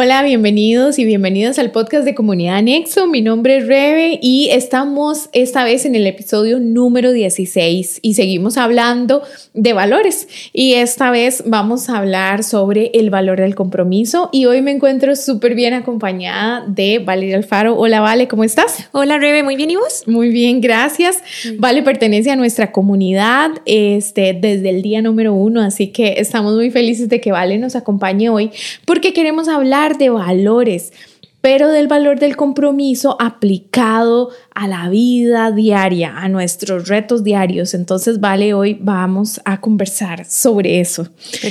Hola, bienvenidos y bienvenidos al podcast de Comunidad Nexo. Mi nombre es Rebe y estamos esta vez en el episodio número 16 y seguimos hablando de valores. Y esta vez vamos a hablar sobre el valor del compromiso y hoy me encuentro súper bien acompañada de Valeria Alfaro. Hola, Vale, ¿cómo estás? Hola, Rebe, muy bien, ¿y vos? Muy bien, gracias. Vale pertenece a nuestra comunidad este, desde el día número uno, así que estamos muy felices de que Vale nos acompañe hoy porque queremos hablar de valores, pero del valor del compromiso aplicado a la vida diaria, a nuestros retos diarios. Entonces, vale, hoy vamos a conversar sobre eso.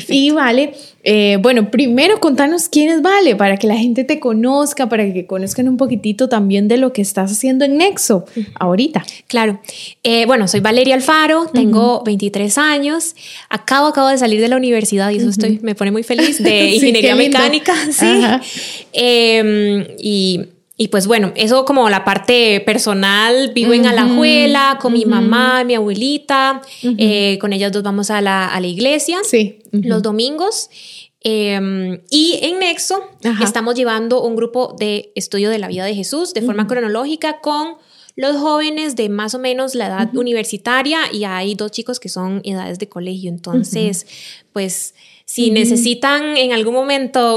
Y vale, eh, bueno, primero contanos quién es Vale, para que la gente te conozca, para que conozcan un poquitito también de lo que estás haciendo en Nexo ahorita. Claro. Eh, bueno, soy Valeria Alfaro, tengo 23 años, acabo, acabo de salir de la universidad y eso estoy, me pone muy feliz, de ingeniería mecánica, sí. Em, y y pues bueno, eso como la parte personal, vivo en Alajuela con mi mamá, mi abuelita, eh, con ellas dos vamos a la, a la iglesia sí. los domingos. Em, y en Nexo estamos llevando un grupo de estudio de la vida de Jesús de forma cronológica con los jóvenes de más o menos la edad universitaria y hay dos chicos que son edades de colegio. Entonces, pues si necesitan en algún momento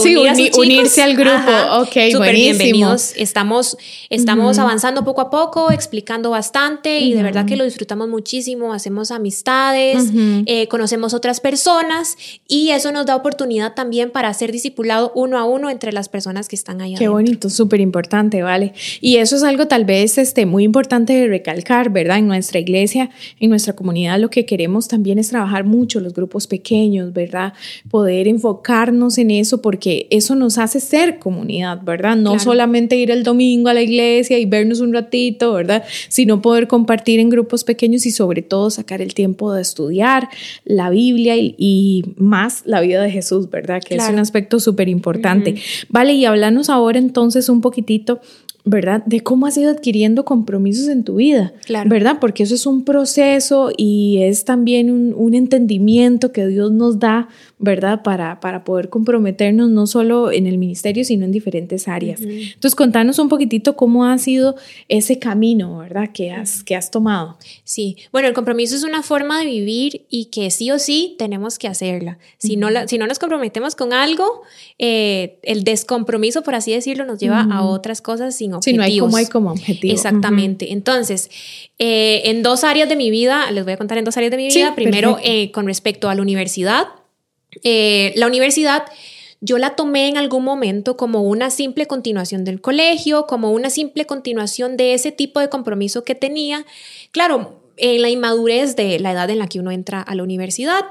unirse al grupo, ok, súper bienvenidos. Estamos, estamos avanzando poco a poco, explicando bastante y de verdad que lo disfrutamos muchísimo. Hacemos amistades, eh, conocemos otras personas y eso nos da oportunidad también para ser discipulado uno a uno entre las personas que están ahí. Qué bonito, súper importante, ¿vale? Y eso es algo tal vez este, muy importante de recalcar, ¿verdad? En nuestra iglesia, en nuestra comunidad, lo que queremos también es trabajar mucho los grupos pequeños, ¿verdad? Poder enfocarnos en eso porque eso nos hace ser comunidad, ¿verdad? No solamente ir el domingo a la iglesia y vernos un ratito, ¿verdad? Sino poder compartir en grupos pequeños y sobre todo sacar el tiempo de estudiar la Biblia y, más la vida de Jesús, ¿verdad? Que es un aspecto súper importante. Vale, y háblanos ahora entonces un poquitito ¿verdad? De cómo has ido adquiriendo compromisos en tu vida, claro. ¿verdad? Porque eso es un proceso y es también un, un entendimiento que Dios nos da, ¿verdad? Para, para, poder comprometernos no solo en el ministerio, sino en diferentes áreas. Entonces, contanos un poquitito cómo ha sido ese camino, ¿verdad? Que has, que has tomado. Sí, bueno, el compromiso es una forma de vivir y que sí o sí tenemos que hacerla. Si, no, la, si no nos comprometemos con algo, eh, el descompromiso, por así decirlo, nos lleva a otras cosas sin objetivos. Sí, no hay como hay como objetivo. Exactamente. Entonces, eh, en dos áreas de mi vida, les voy a contar en dos áreas de mi vida. Primero, eh, con respecto a la universidad. Eh, la universidad yo la tomé en algún momento como una simple continuación del colegio, como una simple continuación de ese tipo de compromiso que tenía. Claro, en la inmadurez de la edad en la que uno entra a la universidad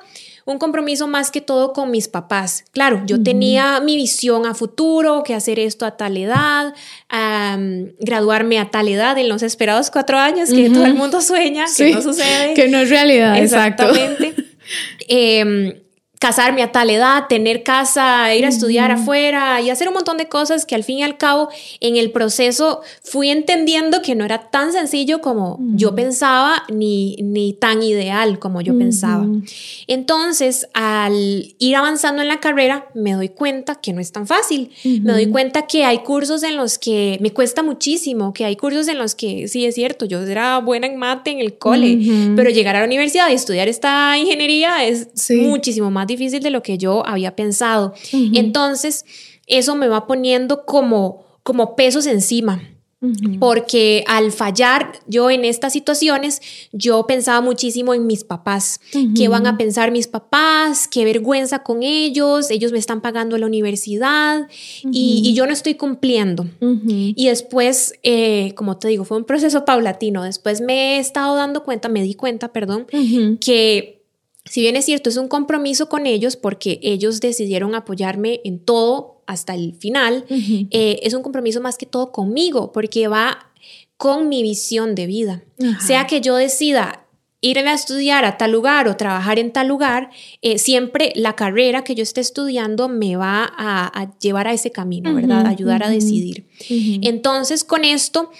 un compromiso más que todo con mis papás. Claro, yo tenía mi visión a futuro, que hacer esto a tal edad, graduarme a tal edad en los esperados cuatro años que todo el mundo sueña, que no sucede. Que no es realidad, Exactamente. Em, casarme a tal edad, tener casa, ir a estudiar afuera y hacer un montón de cosas que al fin y al cabo en el proceso fui entendiendo que no era tan sencillo como yo pensaba ni, ni tan ideal como yo pensaba. Entonces, al ir avanzando en la carrera, me doy cuenta que no es tan fácil. Me doy cuenta que hay cursos en los que me cuesta muchísimo, que hay cursos en los que sí es cierto, yo era buena en mate en el cole, pero llegar a la universidad y estudiar esta ingeniería es muchísimo más difícil de lo que yo había pensado. Entonces, eso me va poniendo como, como pesos encima. Porque al fallar yo en estas situaciones, yo pensaba muchísimo en mis papás. ¿Qué van a pensar mis papás? ¿Qué vergüenza con ellos? Ellos me están pagando la universidad y, yo no estoy cumpliendo. Y después, eh, como te digo, fue un proceso paulatino. Después me he estado dando cuenta, me di cuenta, perdón, que si bien es cierto, es un compromiso con ellos porque ellos decidieron apoyarme en todo hasta el final, eh, es un compromiso más que todo conmigo porque va con mi visión de vida. Sea que yo decida irme a estudiar a tal lugar o trabajar en tal lugar, eh, siempre la carrera que yo esté estudiando me va a, llevar a ese camino, ¿verdad? Ayudar a decidir. Entonces, con esto,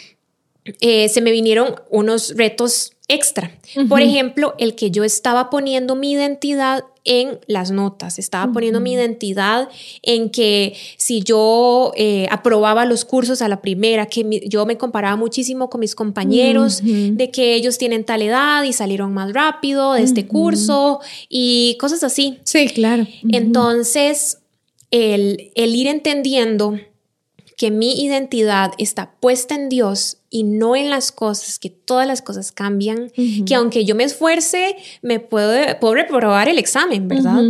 eh, se me vinieron unos retos extra. Por ejemplo, el que yo estaba poniendo mi identidad en las notas, estaba poniendo mi identidad en que si yo eh, aprobaba los cursos a la primera, que yo me comparaba muchísimo con mis compañeros, de que ellos tienen tal edad y salieron más rápido de este curso y cosas así. Sí, claro. Entonces, el, el ir entendiendo que mi identidad está puesta en Dios y no en las cosas, que todas las cosas cambian, que aunque yo me esfuerce, me puedo, puedo reprobar el examen, ¿verdad?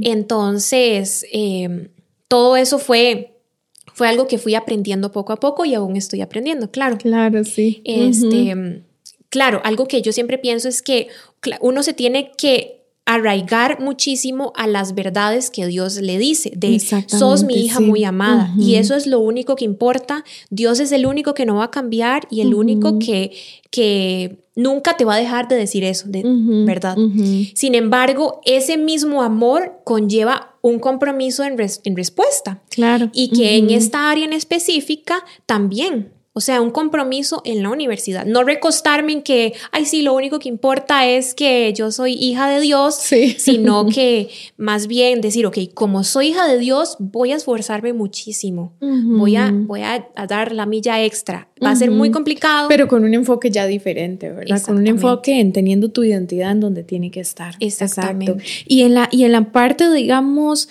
Entonces, em, todo eso fue, fue algo que fui aprendiendo poco a poco y aún estoy aprendiendo, claro. Claro, sí. Este, Claro, algo que yo siempre pienso es que uno se tiene que arraigar muchísimo a las verdades que Dios le dice, de sos mi hija muy amada. Y eso es lo único que importa. Dios es el único que no va a cambiar y el único que, que nunca te va a dejar de decir eso, de verdad. Sin embargo, ese mismo amor conlleva un compromiso en, en respuesta. Claro. Y que en esta área en específica también o sea, un compromiso en la universidad. No recostarme en que, ay, sí, lo único que importa es que yo soy hija de Dios, sino que más bien decir, ok, como soy hija de Dios, voy a esforzarme muchísimo. Voy, a, voy a, dar la milla extra. Va a ser muy complicado. Pero con un enfoque ya diferente, ¿verdad? Con un enfoque en teniendo tu identidad en donde tiene que estar. Exactamente. Y en la, y en la parte, digamos,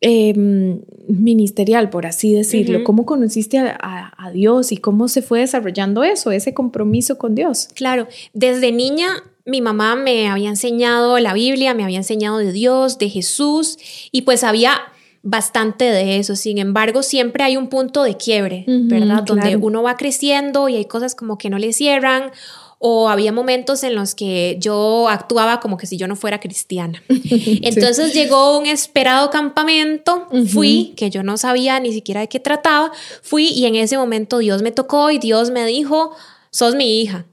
Em, ministerial, por así decirlo. ¿Cómo conociste a, Dios y cómo se fue desarrollando eso, ese compromiso con Dios? Claro, desde niña mi mamá me había enseñado la Biblia, me había enseñado de Dios, de Jesús, y pues había bastante de eso. Sin embargo, siempre hay un punto de quiebre, ¿verdad? Donde uno va creciendo y hay cosas como que no le cierran o había momentos en los que yo actuaba como que si yo no fuera cristiana. Entonces llegó un esperado campamento, fui, que yo no sabía ni siquiera de qué trataba, fui y en ese momento Dios me tocó y Dios me dijo, sos mi hija.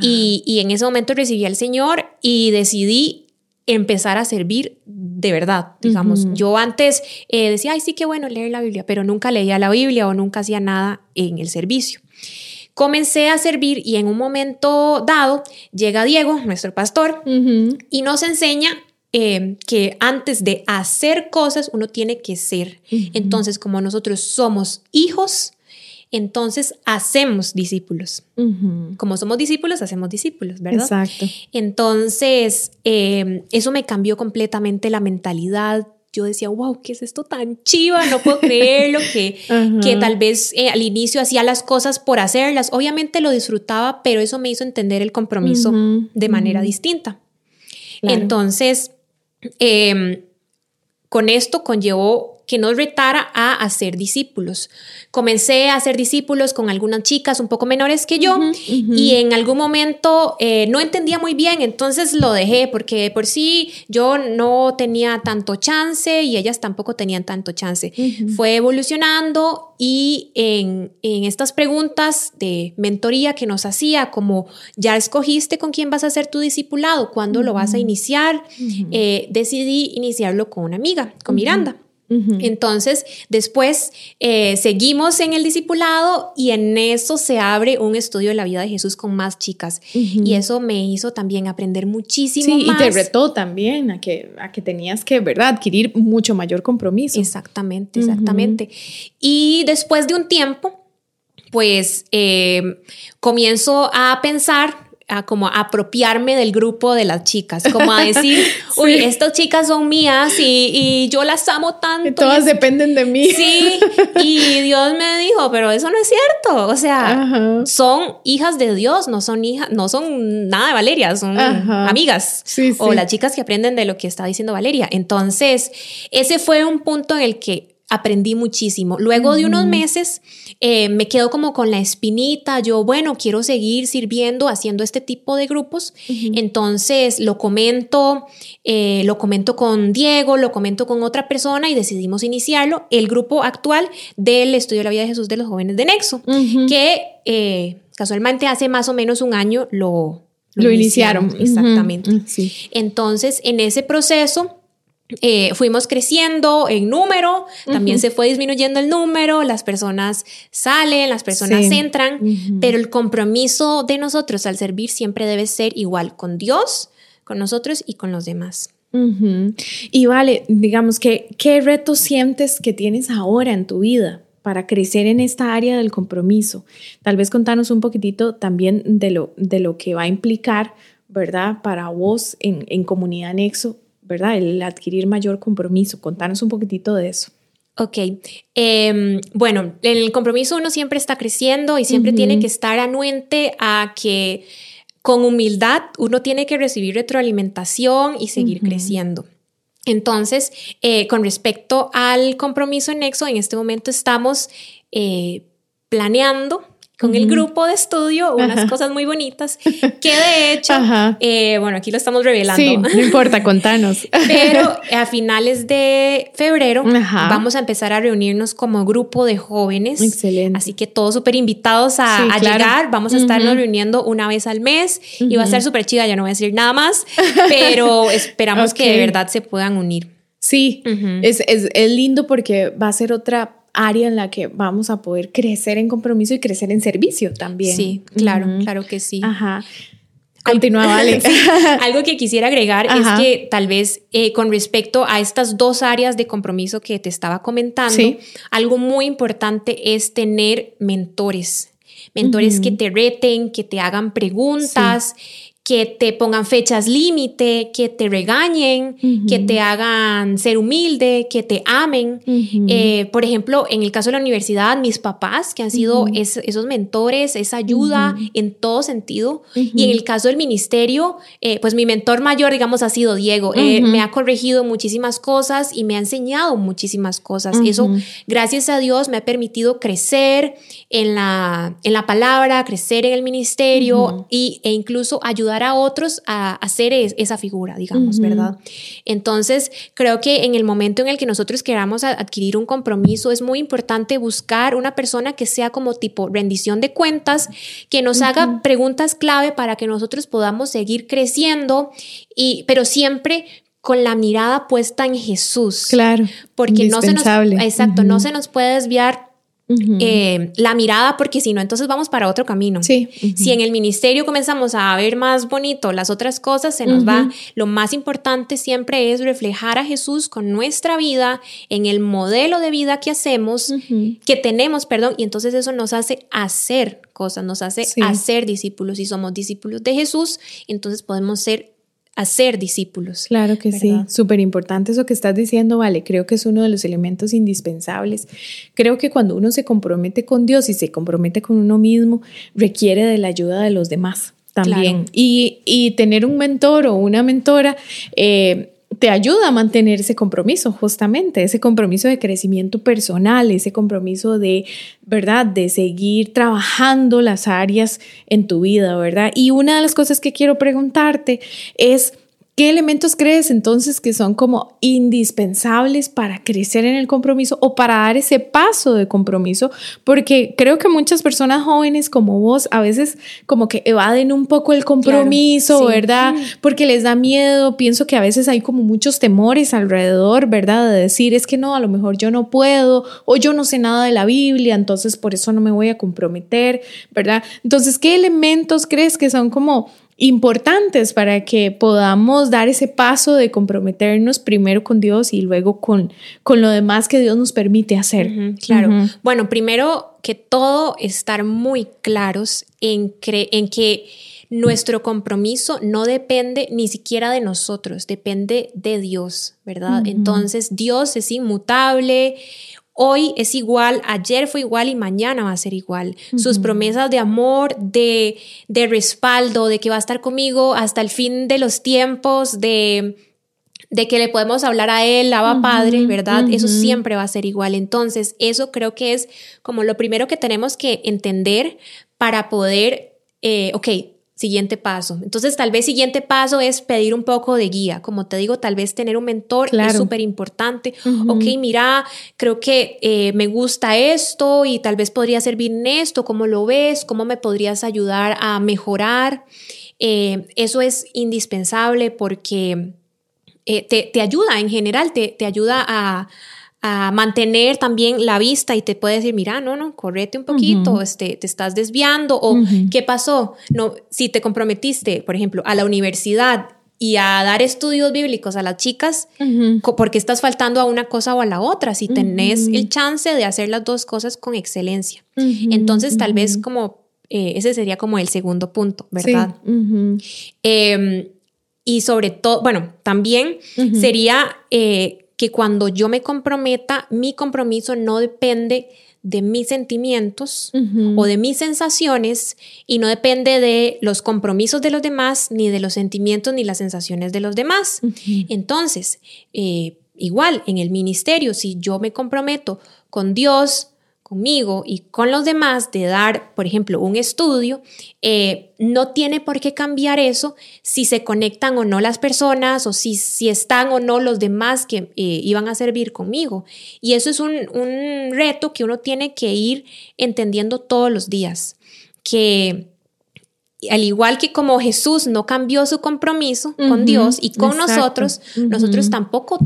Y, en ese momento recibí al Señor y decidí empezar a servir de verdad, digamos. Yo antes eh, decía, ay, sí, qué bueno leer la Biblia, pero nunca leía la Biblia o nunca hacía nada en el servicio. Comencé a servir y en un momento dado llega Diego, nuestro pastor, y nos enseña eh, que antes de hacer cosas uno tiene que ser. Entonces, como nosotros somos hijos, entonces hacemos discípulos. Como somos discípulos, hacemos discípulos, ¿verdad? Exacto. Entonces, eh, eso me cambió completamente la mentalidad yo decía, wow, ¿qué es esto tan chiva? No puedo creerlo, que, que tal vez eh, al inicio hacía las cosas por hacerlas. Obviamente lo disfrutaba, pero eso me hizo entender el compromiso de manera distinta. Entonces, em, con esto conllevó que nos retara a hacer discípulos. Comencé a hacer discípulos con algunas chicas un poco menores que yo y en algún momento eh, no entendía muy bien, entonces lo dejé porque por sí yo no tenía tanto chance y ellas tampoco tenían tanto chance. Fue evolucionando y en, estas preguntas de mentoría que nos hacía, como ya escogiste con quién vas a hacer tu discipulado, cuándo lo vas a iniciar, eh, decidí iniciarlo con una amiga, con Miranda. Entonces, después eh, seguimos en el discipulado y en eso se abre un estudio de la vida de Jesús con más chicas. Y eso me hizo también aprender muchísimo sí, Y te retó también a que, a que tenías que, ¿verdad?, adquirir mucho mayor compromiso. Exactamente, exactamente. Y después de un tiempo, pues eh, comienzo a pensar a como apropiarme del grupo de las chicas, como a decir, uy, estas chicas son mías y, yo las amo tanto. Y todas dependen de mí. Sí, y Dios me dijo, pero eso no es cierto, o sea, son hijas de Dios, no son hijas, no son nada de Valeria, son amigas o las chicas que aprenden de lo que está diciendo Valeria. Entonces, ese fue un punto en el que aprendí muchísimo. Luego de unos meses eh, me quedo como con la espinita, yo, bueno, quiero seguir sirviendo, haciendo este tipo de grupos. Entonces lo comento, eh, lo comento con Diego, lo comento con otra persona y decidimos iniciarlo, el grupo actual del Estudio de la Vida de Jesús de los Jóvenes de Nexo, que eh, casualmente hace más o menos un año lo... Lo, iniciaron. Exactamente. Entonces, en ese proceso, eh, fuimos creciendo en número, también se fue disminuyendo el número, las personas salen, las personas entran, pero el compromiso de nosotros al servir siempre debe ser igual con Dios, con nosotros y con los demás. Y vale, digamos que, ¿qué retos sientes que tienes ahora en tu vida para crecer en esta área del compromiso? Tal vez contanos un poquitito también de lo, de lo que va a implicar, ¿verdad? Para vos en, en Comunidad Nexo, ¿verdad? El adquirir mayor compromiso. Contanos un poquitito de eso. Ok, em, bueno, el compromiso uno siempre está creciendo y siempre tiene que estar anuente a que con humildad uno tiene que recibir retroalimentación y seguir creciendo. Entonces, eh, con respecto al compromiso en Nexo, en este momento estamos eh, planeando con el grupo de estudio unas cosas muy bonitas que de hecho, eh, bueno, aquí lo estamos revelando. Sí, no importa, contanos. Pero a finales de febrero vamos a empezar a reunirnos como grupo de jóvenes. Excelente. Así que todos súper invitados a, llegar. Vamos a estarnos reuniendo una vez al mes y va a ser súper chida. Ya no voy a decir nada más, pero esperamos que de verdad se puedan unir. Sí, es, es, es lindo porque va a ser otra área en la que vamos a poder crecer en compromiso y crecer en servicio también. Sí, claro, claro que sí. Ajá. Continúa, vale. Algo que quisiera agregar es que tal vez eh, con respecto a estas dos áreas de compromiso que te estaba comentando, algo muy importante es tener mentores. Mentores que te reten, que te hagan preguntas, que te pongan fechas límite, que te regañen, que te hagan ser humilde, que te amen. Eh, por ejemplo, en el caso de la universidad, mis papás, que han sido esos mentores, esa ayuda en todo sentido. Y en el caso del ministerio, eh, pues mi mentor mayor, digamos, ha sido Diego. Eh, me ha corregido muchísimas cosas y me ha enseñado muchísimas cosas. Eso, gracias a Dios, me ha permitido crecer en la, en la palabra, crecer en el ministerio y, e incluso ayudar a otros a hacer esa figura, digamos, ¿verdad? Entonces, creo que en el momento en el que nosotros queramos adquirir un compromiso, es muy importante buscar una persona que sea como tipo rendición de cuentas, que nos haga preguntas clave para que nosotros podamos seguir creciendo, y, pero siempre con la mirada puesta en Jesús. Claro. Porque no se nos, exacto, no se nos puede desviar eh, la mirada, porque si no, entonces vamos para otro camino. Sí. Si en el ministerio comenzamos a ver más bonito las otras cosas, se nos va. Lo más importante siempre es reflejar a Jesús con nuestra vida, en el modelo de vida que hacemos, que tenemos, perdón, y entonces eso nos hace hacer cosas, nos hace hacer discípulos. Si somos discípulos de Jesús, entonces podemos ser hacer discípulos. Claro que sí, súper importante eso que estás diciendo, vale, creo que es uno de los elementos indispensables. Creo que cuando uno se compromete con Dios y se compromete con uno mismo, requiere de la ayuda de los demás también. Y, y, tener un mentor o una mentora eh, te ayuda a mantener ese compromiso, justamente, ese compromiso de crecimiento personal, ese compromiso de, ¿verdad?, de seguir trabajando las áreas en tu vida, ¿verdad? Y una de las cosas que quiero preguntarte es, ¿Qué elementos crees entonces que son como indispensables para crecer en el compromiso o para dar ese paso de compromiso? Porque creo que muchas personas jóvenes como vos a veces como que evaden un poco el compromiso, ¿verdad? Porque les da miedo. Pienso que a veces hay como muchos temores alrededor, ¿verdad? De decir, es que no, a lo mejor yo no puedo o yo no sé nada de la Biblia, entonces por eso no me voy a comprometer, ¿verdad? Entonces, ¿qué elementos crees que son como importantes para que podamos dar ese paso de comprometernos primero con Dios y luego con, con lo demás que Dios nos permite hacer. claro. Bueno, primero que todo, estar muy claros en, en que nuestro compromiso no depende ni siquiera de nosotros, depende de Dios, ¿verdad? Entonces, Dios es inmutable. Hoy es igual, ayer fue igual y mañana va a ser igual. Sus promesas de amor, de, de respaldo, de que va a estar conmigo hasta el fin de los tiempos, de, de que le podemos hablar a él, Abba Padre, ¿verdad? Eso siempre va a ser igual. Entonces, eso creo que es como lo primero que tenemos que entender para poder, eh, ok, siguiente paso. Entonces, tal vez siguiente paso es pedir un poco de guía. Como te digo, tal vez tener un mentor es súper importante. Ok, mira, creo que eh, me gusta esto y tal vez podría servir en esto. ¿Cómo lo ves? ¿Cómo me podrías ayudar a mejorar? Eh, eso es indispensable porque eh, te, te, ayuda en general, te, te ayuda a a mantener también la vista y te puede decir, mira, no, no, correte un poquito, este, te estás desviando o qué pasó. No, si te comprometiste, por ejemplo, a la universidad y a dar estudios bíblicos a las chicas porque estás faltando a una cosa o a la otra, si tenés el chance de hacer las dos cosas con excelencia. Entonces, tal vez como eh, ese sería como el segundo punto, ¿verdad? Em, y sobre todo, bueno, también sería eh, que cuando yo me comprometa, mi compromiso no depende de mis sentimientos o de mis sensaciones y no depende de los compromisos de los demás, ni de los sentimientos ni las sensaciones de los demás. Entonces, eh, igual en el ministerio, si yo me comprometo con Dios, conmigo y con los demás de dar, por ejemplo, un estudio, eh, no tiene por qué cambiar eso si se conectan o no las personas o si, si están o no los demás que eh, iban a servir conmigo. Y eso es un, reto que uno tiene que ir entendiendo todos los días, que al igual que como Jesús no cambió su compromiso con Dios y con nosotros, nosotros tampoco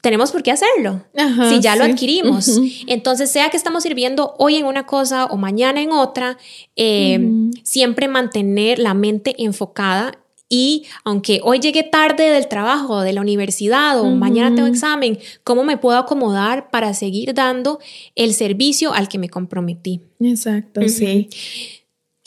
tenemos por qué hacerlo si ya lo adquirimos. Entonces, sea que estamos sirviendo hoy en una cosa o mañana en otra, em, siempre mantener la mente enfocada y aunque hoy llegue tarde del trabajo, de la universidad o mañana tengo examen, ¿cómo me puedo acomodar para seguir dando el servicio al que me comprometí? Exacto, sí.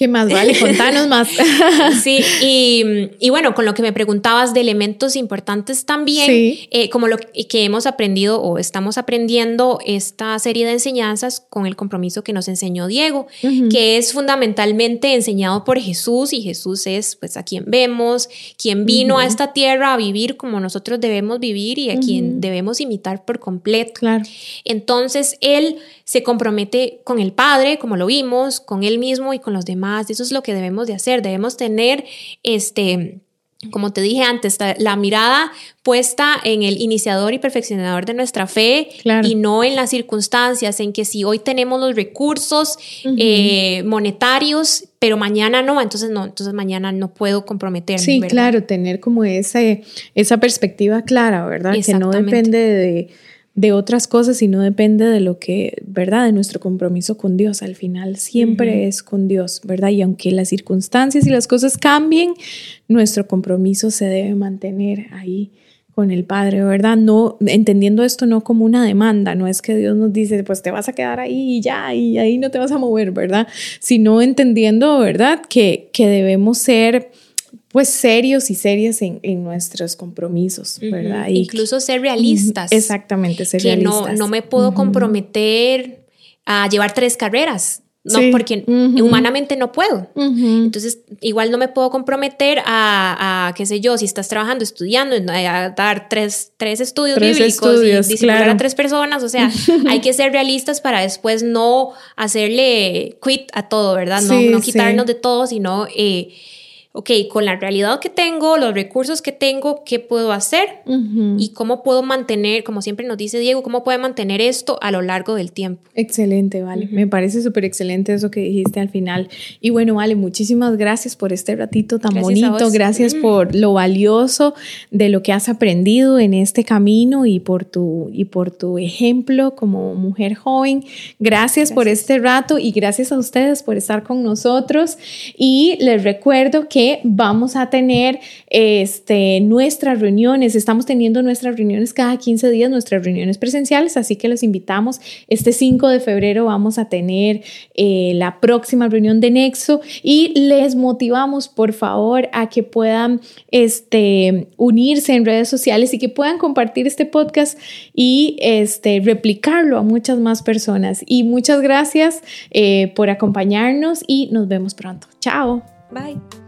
¿Qué más vale? Contanos más. sí, y, bueno, con lo que me preguntabas de elementos importantes también, eh, como lo que hemos aprendido o estamos aprendiendo esta serie de enseñanzas con el compromiso que nos enseñó Diego, que es fundamentalmente enseñado por Jesús y Jesús es pues a quien vemos, quien vino a esta tierra a vivir como nosotros debemos vivir y a quien debemos imitar por completo. Claro. Entonces, él se compromete con el Padre, como lo vimos, con Él mismo y con los demás. Eso es lo que debemos de hacer. Debemos tener este como te dije antes, la mirada puesta en el iniciador y perfeccionador de nuestra fe y no en las circunstancias, en que si hoy tenemos los recursos eh, monetarios, pero mañana no, entonces no, entonces mañana no puedo comprometerme. Sí, claro, tener como ese, esa perspectiva clara, ¿verdad? Que no depende de de otras cosas y no depende de lo que, ¿verdad? De nuestro compromiso con Dios. Al final siempre es con Dios, ¿verdad? Y aunque las circunstancias y las cosas cambien, nuestro compromiso se debe mantener ahí con el Padre, ¿verdad? No entendiendo esto no como una demanda, no es que Dios nos dice, pues te vas a quedar ahí y ya, y ahí no te vas a mover, ¿verdad? Sino entendiendo, ¿verdad? Que, que debemos ser pues serios y serias en, nuestros compromisos, ¿verdad? Incluso ser realistas. Exactamente, ser que No, no me puedo comprometer a llevar tres carreras. No, porque humanamente no puedo. Entonces, igual no me puedo comprometer a, qué sé yo, si estás trabajando, estudiando, a dar tres, tres estudios bíblicos y disciplinar a tres personas. O sea, hay que ser realistas para después no hacerle quit a todo, ¿verdad? No, no quitarnos de todo, sino eh, ok, con la realidad que tengo, los recursos que tengo, ¿qué puedo hacer? Y cómo puedo mantener, como siempre nos dice Diego, cómo puedo mantener esto a lo largo del tiempo. Excelente, Vale. Me parece súper excelente eso que dijiste al final. Y bueno, Vale, muchísimas gracias por este ratito tan bonito. Gracias por lo valioso de lo que has aprendido en este camino y por tu, y por tu ejemplo como mujer joven. Gracias, por este rato y gracias a ustedes por estar con nosotros. Y les recuerdo vamos a tener este, nuestras reuniones. Estamos teniendo nuestras reuniones cada 15 días, nuestras reuniones presenciales, así que los invitamos. Este 5 de febrero vamos a tener eh, la próxima reunión de Nexo y les motivamos, por favor, a que puedan este, unirse en redes sociales y que puedan compartir este podcast y este, replicarlo a muchas más personas. Y muchas gracias eh, por acompañarnos y nos vemos pronto. Chao. Bye.